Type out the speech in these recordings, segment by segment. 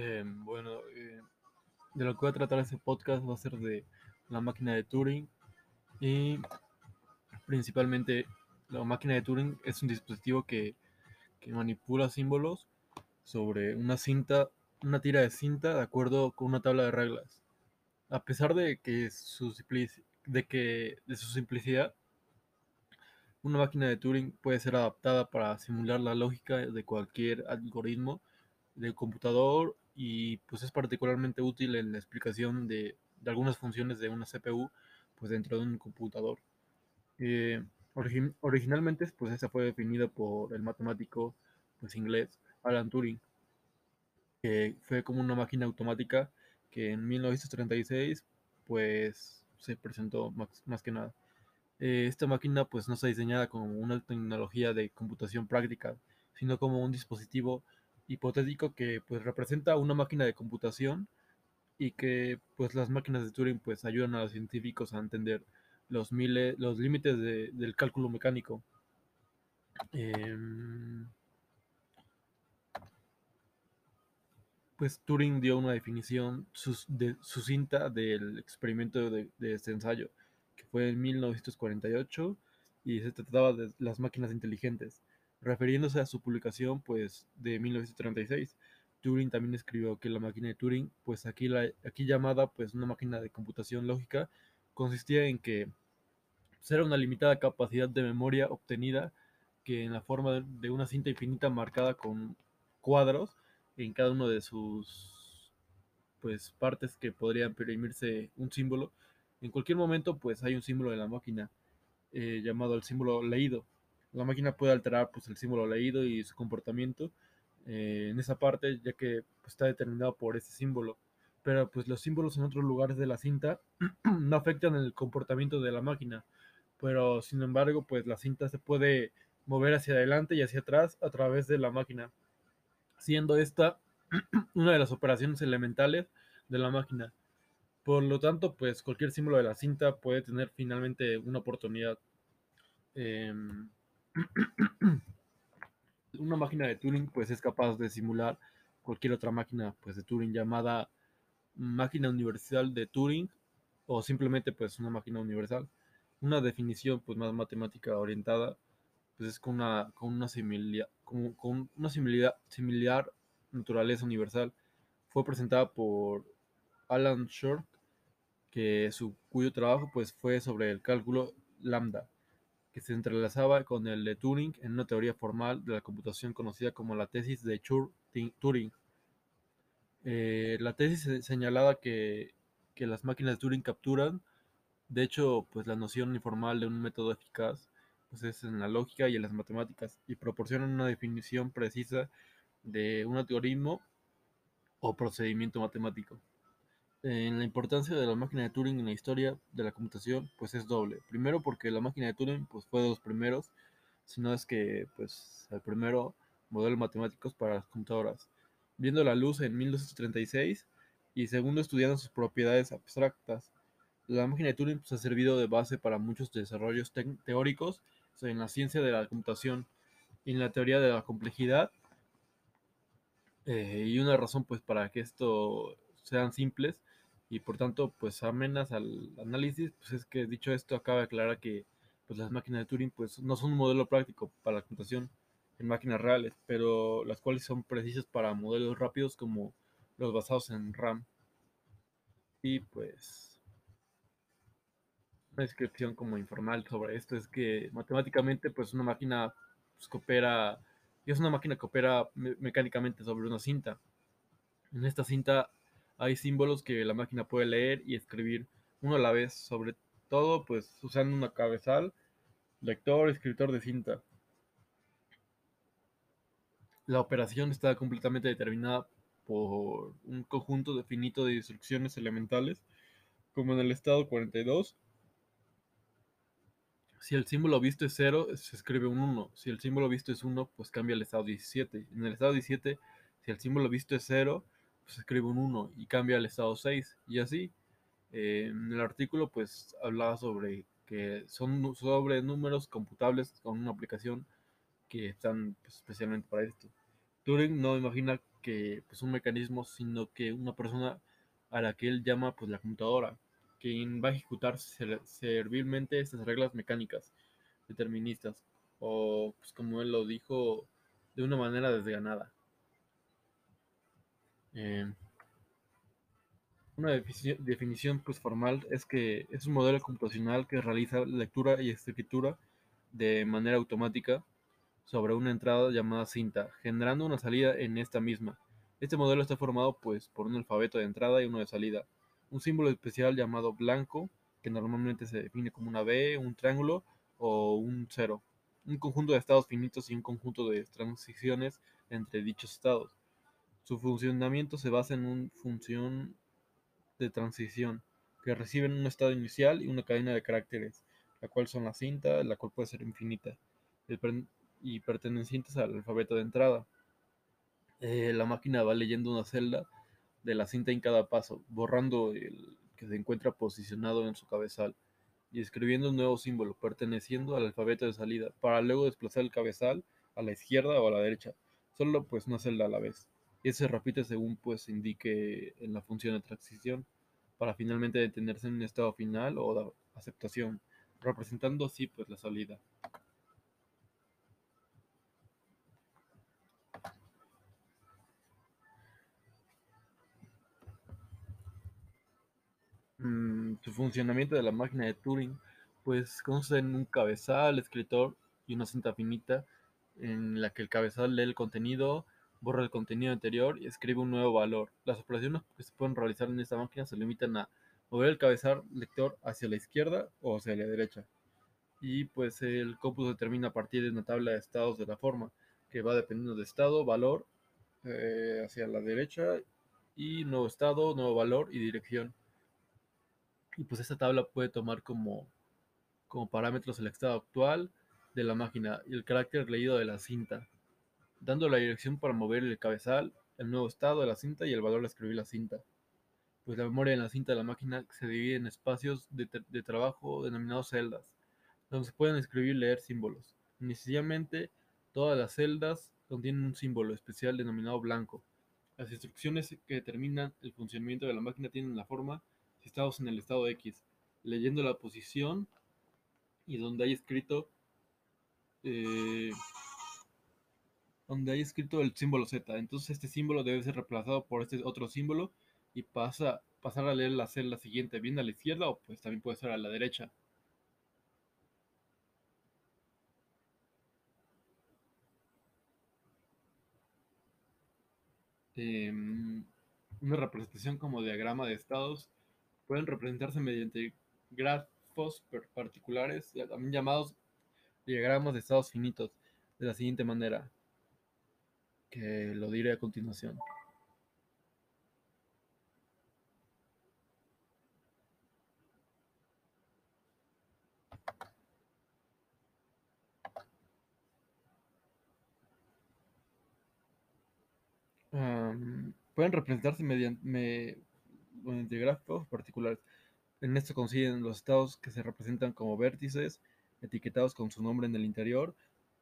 Eh, bueno, eh, de lo que voy a tratar este podcast va a ser de la máquina de Turing y principalmente la máquina de Turing es un dispositivo que, que manipula símbolos sobre una cinta, una tira de cinta de acuerdo con una tabla de reglas. A pesar de que su, de que, de su simplicidad, una máquina de Turing puede ser adaptada para simular la lógica de cualquier algoritmo del computador y pues es particularmente útil en la explicación de, de algunas funciones de una CPU pues dentro de un computador. Eh, originalmente pues esa fue definida por el matemático pues inglés Alan Turing, que fue como una máquina automática que en 1936 pues se presentó más, más que nada. Eh, esta máquina pues no está diseñada como una tecnología de computación práctica, sino como un dispositivo hipotético que pues representa una máquina de computación y que pues las máquinas de Turing pues ayudan a los científicos a entender los, miles, los límites de, del cálculo mecánico. Eh, pues Turing dio una definición de, sucinta del experimento de, de, este ensayo, que fue en 1948 y se trataba de las máquinas inteligentes. Refiriéndose a su publicación pues de 1936, Turing también escribió que la máquina de Turing, pues aquí, la, aquí llamada pues una máquina de computación lógica, consistía en que pues, era una limitada capacidad de memoria obtenida que en la forma de una cinta infinita marcada con cuadros en cada uno de sus pues partes que podría imprimirse un símbolo. En cualquier momento pues hay un símbolo de la máquina eh, llamado el símbolo leído. La máquina puede alterar pues el símbolo leído y su comportamiento eh, en esa parte ya que pues, está determinado por ese símbolo. Pero pues los símbolos en otros lugares de la cinta no afectan el comportamiento de la máquina. Pero sin embargo pues la cinta se puede mover hacia adelante y hacia atrás a través de la máquina siendo esta una de las operaciones elementales de la máquina. Por lo tanto, pues cualquier símbolo de la cinta puede tener finalmente una oportunidad. Eh, una máquina de Turing pues es capaz de simular cualquier otra máquina pues de Turing llamada máquina universal de Turing o simplemente pues una máquina universal. Una definición pues más matemática orientada pues es con una, con una con, una similaridad, similar naturaleza universal. Fue presentada por Alan Short, que su, cuyo trabajo pues, fue sobre el cálculo lambda, que se entrelazaba con el de Turing en una teoría formal de la computación conocida como la tesis de Turing. Eh, la tesis señalaba que, que las máquinas de Turing capturan, de hecho, pues la noción informal de un método eficaz pues es en la lógica y en las matemáticas y proporcionan una definición precisa de un algoritmo o procedimiento matemático. En la importancia de la máquina de Turing en la historia de la computación, pues es doble. Primero porque la máquina de Turing pues fue de los primeros, sino es que pues el primero modelo matemáticos para las computadoras, viendo la luz en 1936 y segundo estudiando sus propiedades abstractas. La máquina de Turing pues, ha servido de base para muchos desarrollos teóricos en la ciencia de la computación y en la teoría de la complejidad. Eh, y una razón pues para que esto sean simples y por tanto pues amenas al análisis, pues es que dicho esto acaba de aclarar que pues las máquinas de Turing pues no son un modelo práctico para la computación en máquinas reales, pero las cuales son precisas para modelos rápidos como los basados en RAM. Y pues una descripción como informal sobre esto es que matemáticamente pues una máquina pues, coopera y es una máquina que opera mecánicamente sobre una cinta. En esta cinta hay símbolos que la máquina puede leer y escribir uno a la vez, sobre todo pues usando una cabezal, lector, escritor de cinta. La operación está completamente determinada por un conjunto definito de instrucciones elementales, como en el estado 42 si el símbolo visto es 0, se escribe un 1. Si el símbolo visto es 1, pues cambia el estado 17. En el estado 17, si el símbolo visto es 0, pues escribe un 1 y cambia el estado 6. Y así, eh, en el artículo pues hablaba sobre que son sobre números computables con una aplicación que están pues, especialmente para esto. Turing no imagina que que pues, un mecanismo, sino que una persona a la que él llama pues la computadora, quien va a ejecutar servilmente estas reglas mecánicas deterministas, o pues como él lo dijo, de una manera desganada. Eh, una definición pues, formal es que es un modelo computacional que realiza lectura y escritura de manera automática sobre una entrada llamada cinta, generando una salida en esta misma. Este modelo está formado pues por un alfabeto de entrada y uno de salida, un símbolo especial llamado blanco, que normalmente se define como una B, un triángulo o un cero, un conjunto de estados finitos y un conjunto de transiciones entre dichos estados. Su funcionamiento se basa en una función de transición que reciben un estado inicial y una cadena de caracteres, la cual son la cinta, la cual puede ser infinita, y pertenecientes al alfabeto de entrada. Eh, la máquina va leyendo una celda de la cinta en cada paso, borrando el que se encuentra posicionado en su cabezal y escribiendo un nuevo símbolo perteneciendo al alfabeto de salida, para luego desplazar el cabezal a la izquierda o a la derecha, solo pues una celda a la vez. Y se repite según pues indique en la función de transición, para finalmente detenerse en un estado final o de aceptación, representando así pues la salida. Mm, su funcionamiento de la máquina de Turing, pues consiste en un cabezal, escritor y una cinta finita en la que el cabezal lee el contenido, borra el contenido anterior y escribe un nuevo valor. Las operaciones que se pueden realizar en esta máquina se limitan a mover el cabezal lector hacia la izquierda o hacia la derecha. Y pues el cómputo determina a partir de una tabla de estados de la forma, que va dependiendo de estado, valor, eh, hacia la derecha, y nuevo estado, nuevo valor y dirección. Y pues esta tabla puede tomar como, como parámetros el estado actual de la máquina y el carácter leído de la cinta, dando la dirección para mover el cabezal, el nuevo estado de la cinta y el valor de escribir la cinta. Pues la memoria en la cinta de la máquina se divide en espacios de, de trabajo denominados celdas, donde se pueden escribir y leer símbolos. Inicialmente, todas las celdas contienen un símbolo especial denominado blanco. Las instrucciones que determinan el funcionamiento de la máquina tienen la forma si estamos en el estado X, leyendo la posición y donde hay escrito eh, donde hay escrito el símbolo Z. Entonces este símbolo debe ser reemplazado por este otro símbolo y pasa, pasar a leer la celda siguiente bien a la izquierda o pues también puede ser a la derecha. Em, una representación como diagrama de estados pueden representarse mediante grafos particulares, también llamados diagramas de estados finitos, de la siguiente manera, que lo diré a continuación. pueden representarse mediante, de gráficos particulares. En esto consiguen los estados que se representan como vértices etiquetados con su nombre en el interior.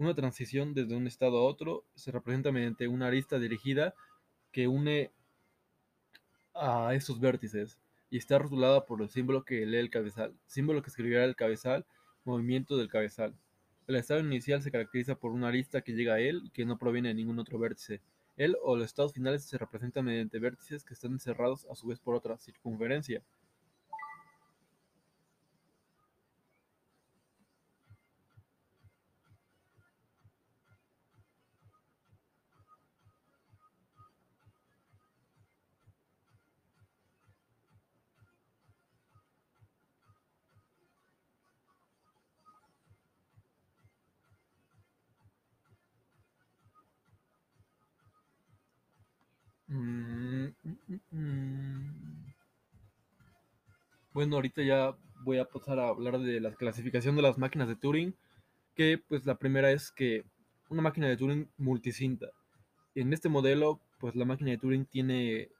Una transición desde un estado a otro se representa mediante una arista dirigida que une a esos vértices y está rotulada por el símbolo que lee el cabezal, símbolo que escribirá el cabezal, movimiento del cabezal. El estado inicial se caracteriza por una arista que llega a él y que no proviene de ningún otro vértice. Él o los estados finales se representan mediante vértices que están encerrados a su vez por otra circunferencia. Bueno, ahorita ya voy a pasar a hablar de la clasificación de las máquinas de Turing, que pues la primera es que una máquina de Turing multicinta. En este modelo, pues la máquina de Turing tiene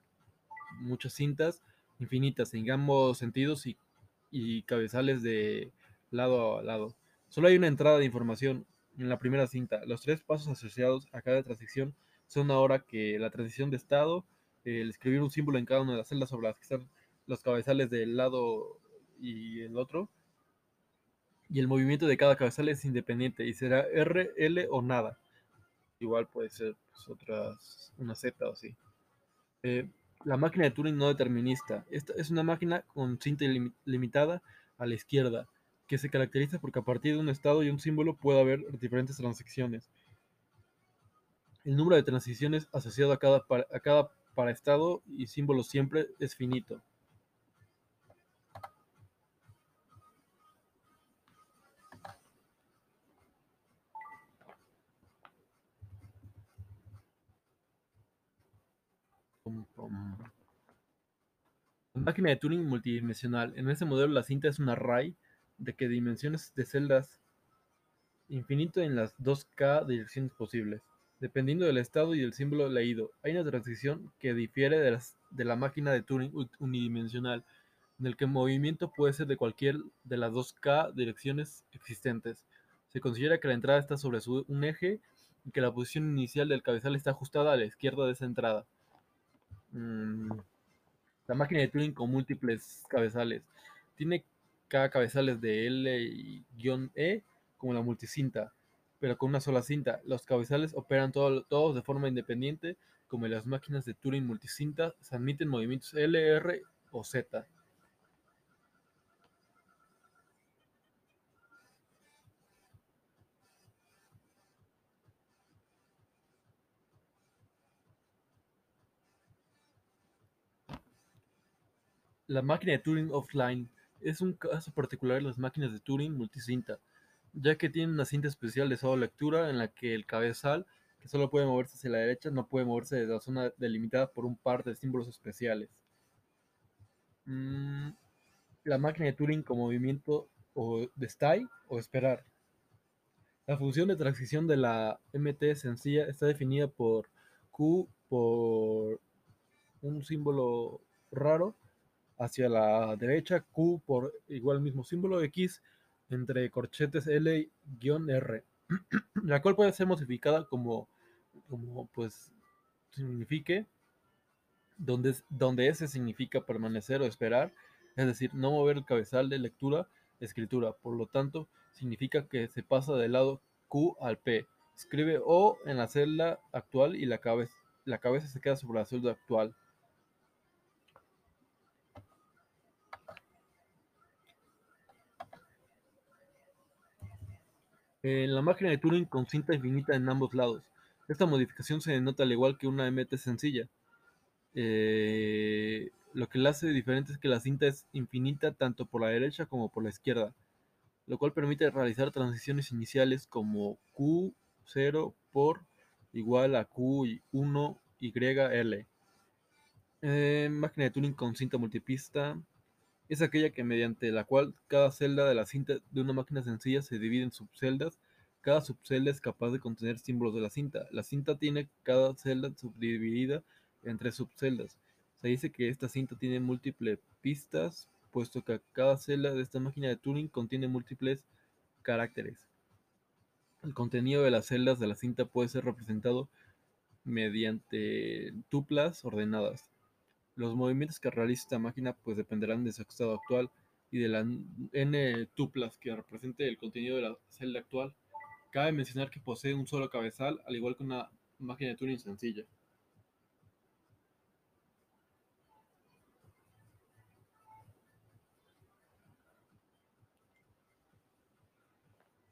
muchas cintas infinitas en ambos sentidos y, y cabezales de lado a lado. Solo hay una entrada de información en la primera cinta. Los tres pasos asociados a cada transición son ahora que la transición de estado, el escribir un símbolo en cada una de las celdas sobre las que están los cabezales del lado y el otro, y el movimiento de cada cabezal es independiente y será R, L o nada. Igual puede ser pues, otras, una Z o así. Eh, la máquina de Turing no determinista. Esta es una máquina con cinta limitada a la izquierda, que se caracteriza porque a partir de un estado y un símbolo puede haber diferentes transacciones. El número de transiciones asociado a cada, a cada para estado y símbolo siempre es finito. Máquina de Turing multidimensional. En este modelo la cinta es un array de que dimensiones de celdas infinito en las 2K direcciones posibles, dependiendo del estado y del símbolo leído. Hay una transición que difiere de, de la máquina de Turing unidimensional, en el que el movimiento puede ser de cualquier de las 2K direcciones existentes. Se considera que la entrada está sobre un eje y que la posición inicial del cabezal está ajustada a la izquierda de esa entrada. Mm, la máquina de Turing con múltiples cabezales. Tiene cada cabezales de L y E como la multicinta, pero con una sola cinta. Los cabezales operan todos de forma independiente, como las máquinas de Turing multicinta se admiten movimientos L, R o Z. La máquina de Turing offline es un caso particular de las máquinas de Turing multicinta, ya que tiene una cinta especial de solo lectura en la que el cabezal, que solo puede moverse hacia la derecha, no puede moverse desde la zona delimitada por un par de símbolos especiales. Mm, la máquina de Turing con movimiento o de stay o esperar. La función de transición de la MT sencilla está definida por Q por un símbolo raro hacia la derecha, Q por igual mismo símbolo, X entre corchetes L-R, la cual puede ser modificada como, como pues signifique, donde, donde S significa permanecer o esperar, es decir, no mover el cabezal de lectura, escritura, por lo tanto, significa que se pasa del lado Q al P. Escribe O en la celda actual y la cabeza, la cabeza se queda sobre la celda actual. En la máquina de Turing con cinta infinita en ambos lados. Esta modificación se denota al igual que una MT sencilla. Eh, lo que la hace diferente es que la cinta es infinita tanto por la derecha como por la izquierda, lo cual permite realizar transiciones iniciales como Q0 por igual a Q1 YL. Eh, máquina de Turing con cinta multipista es aquella que mediante la cual cada celda de la cinta de una máquina sencilla se divide en subceldas. Cada subcelda es capaz de contener símbolos de la cinta. La cinta tiene cada celda subdividida en tres subceldas. Se dice que esta cinta tiene múltiples pistas, puesto que cada celda de esta máquina de Turing contiene múltiples caracteres. El contenido de las celdas de la cinta puede ser representado mediante tuplas ordenadas. Los movimientos que realice esta máquina pues dependerán de su estado actual y de la n tuplas que represente el contenido de la celda actual. Cabe mencionar que posee un solo cabezal, al igual que una máquina de Turing sencilla.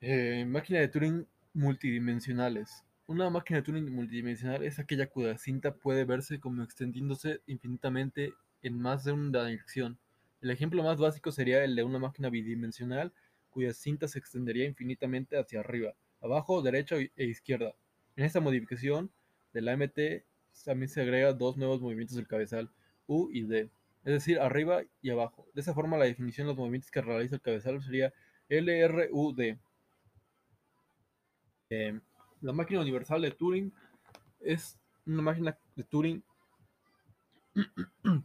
Eh, máquina de Turing multidimensionales. Una máquina de Turing multidimensional es aquella cuya cinta puede verse como extendiéndose infinitamente en más de una dirección. El ejemplo más básico sería el de una máquina bidimensional cuya cinta se extendería infinitamente hacia arriba, abajo, derecha e izquierda. En esta modificación de la MT también se agrega dos nuevos movimientos del cabezal, U y D, es decir, arriba y abajo. De esa forma la definición de los movimientos que realiza el cabezal sería LRUD. Eh, la máquina universal de Turing es una máquina de Turing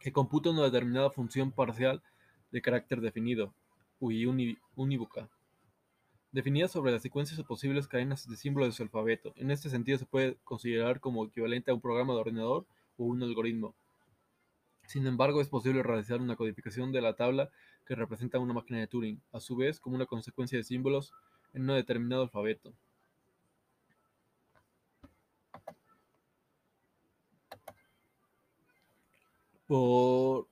que computa una determinada función parcial de carácter definido, y unívoca. definida sobre las secuencias o posibles cadenas de símbolos de su alfabeto. En este sentido se puede considerar como equivalente a un programa de ordenador o un algoritmo. Sin embargo, es posible realizar una codificación de la tabla que representa una máquina de Turing, a su vez como una consecuencia de símbolos en un determinado alfabeto. Por,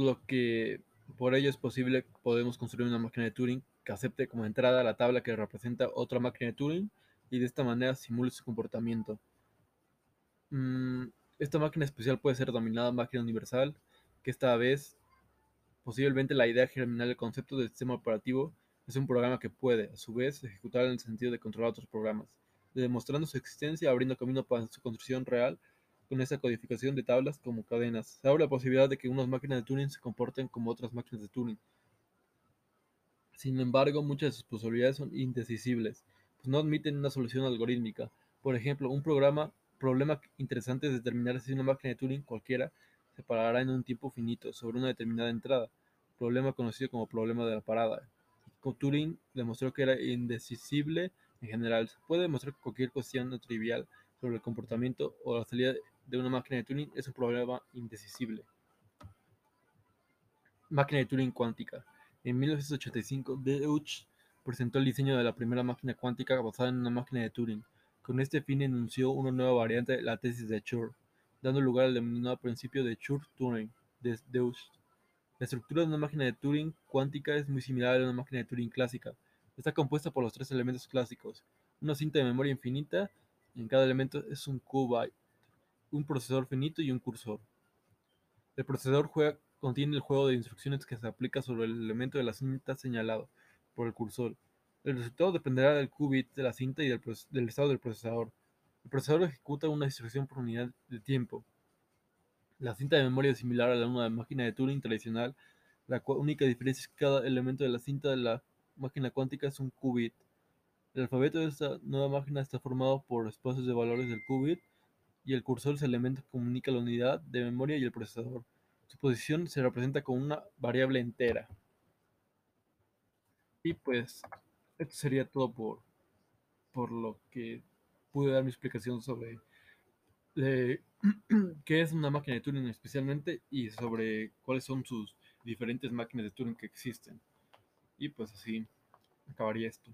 lo que por ello es posible podemos construir una máquina de Turing que acepte como entrada la tabla que representa otra máquina de Turing y de esta manera simule su comportamiento. Mm, esta máquina especial puede ser denominada máquina universal, que esta vez posiblemente la idea germinal del concepto del sistema operativo es un programa que puede, a su vez, ejecutar en el sentido de controlar otros programas, demostrando su existencia, abriendo camino para su construcción real con esta codificación de tablas como cadenas. Se abre la posibilidad de que unas máquinas de Turing se comporten como otras máquinas de Turing. Sin embargo, muchas de sus posibilidades son indecisibles, pues no admiten una solución algorítmica. Por ejemplo, un programa, problema interesante es determinar si una máquina de Turing cualquiera se parará en un tiempo finito sobre una determinada entrada, problema conocido como problema de la parada. Turing demostró que era indecisible en general. Se puede demostrar que cualquier cuestión no trivial sobre el comportamiento o la salida de una máquina de Turing es un problema indecisible. Máquina de Turing cuántica. En 1985, Deutsch presentó el diseño de la primera máquina cuántica basada en una máquina de Turing. Con este fin enunció una nueva variante de la tesis de Schur, dando lugar al denominado principio de Schur-Turing de Deutsch. La estructura de una máquina de Turing cuántica es muy similar a una máquina de Turing clásica. Está compuesta por los tres elementos clásicos, una cinta de memoria infinita, en cada elemento es un qubit, un procesador finito y un cursor. El procesador contiene el juego de instrucciones que se aplica sobre el elemento de la cinta señalado por el cursor. El resultado dependerá del qubit de la cinta y del, del estado del procesador. El procesador ejecuta una instrucción por unidad de tiempo. La cinta de memoria es similar a la de una máquina de Turing tradicional. La única diferencia es que cada elemento de la cinta de la máquina cuántica es un qubit. El alfabeto de esta nueva máquina está formado por espacios de valores del qubit y el cursor es el elemento que comunica la unidad de memoria y el procesador. Su posición se representa con una variable entera. Y pues, esto sería todo por, por lo que pude dar mi explicación sobre eh, qué es una máquina de Turing especialmente y sobre cuáles son sus diferentes máquinas de Turing que existen. Y pues así acabaría esto.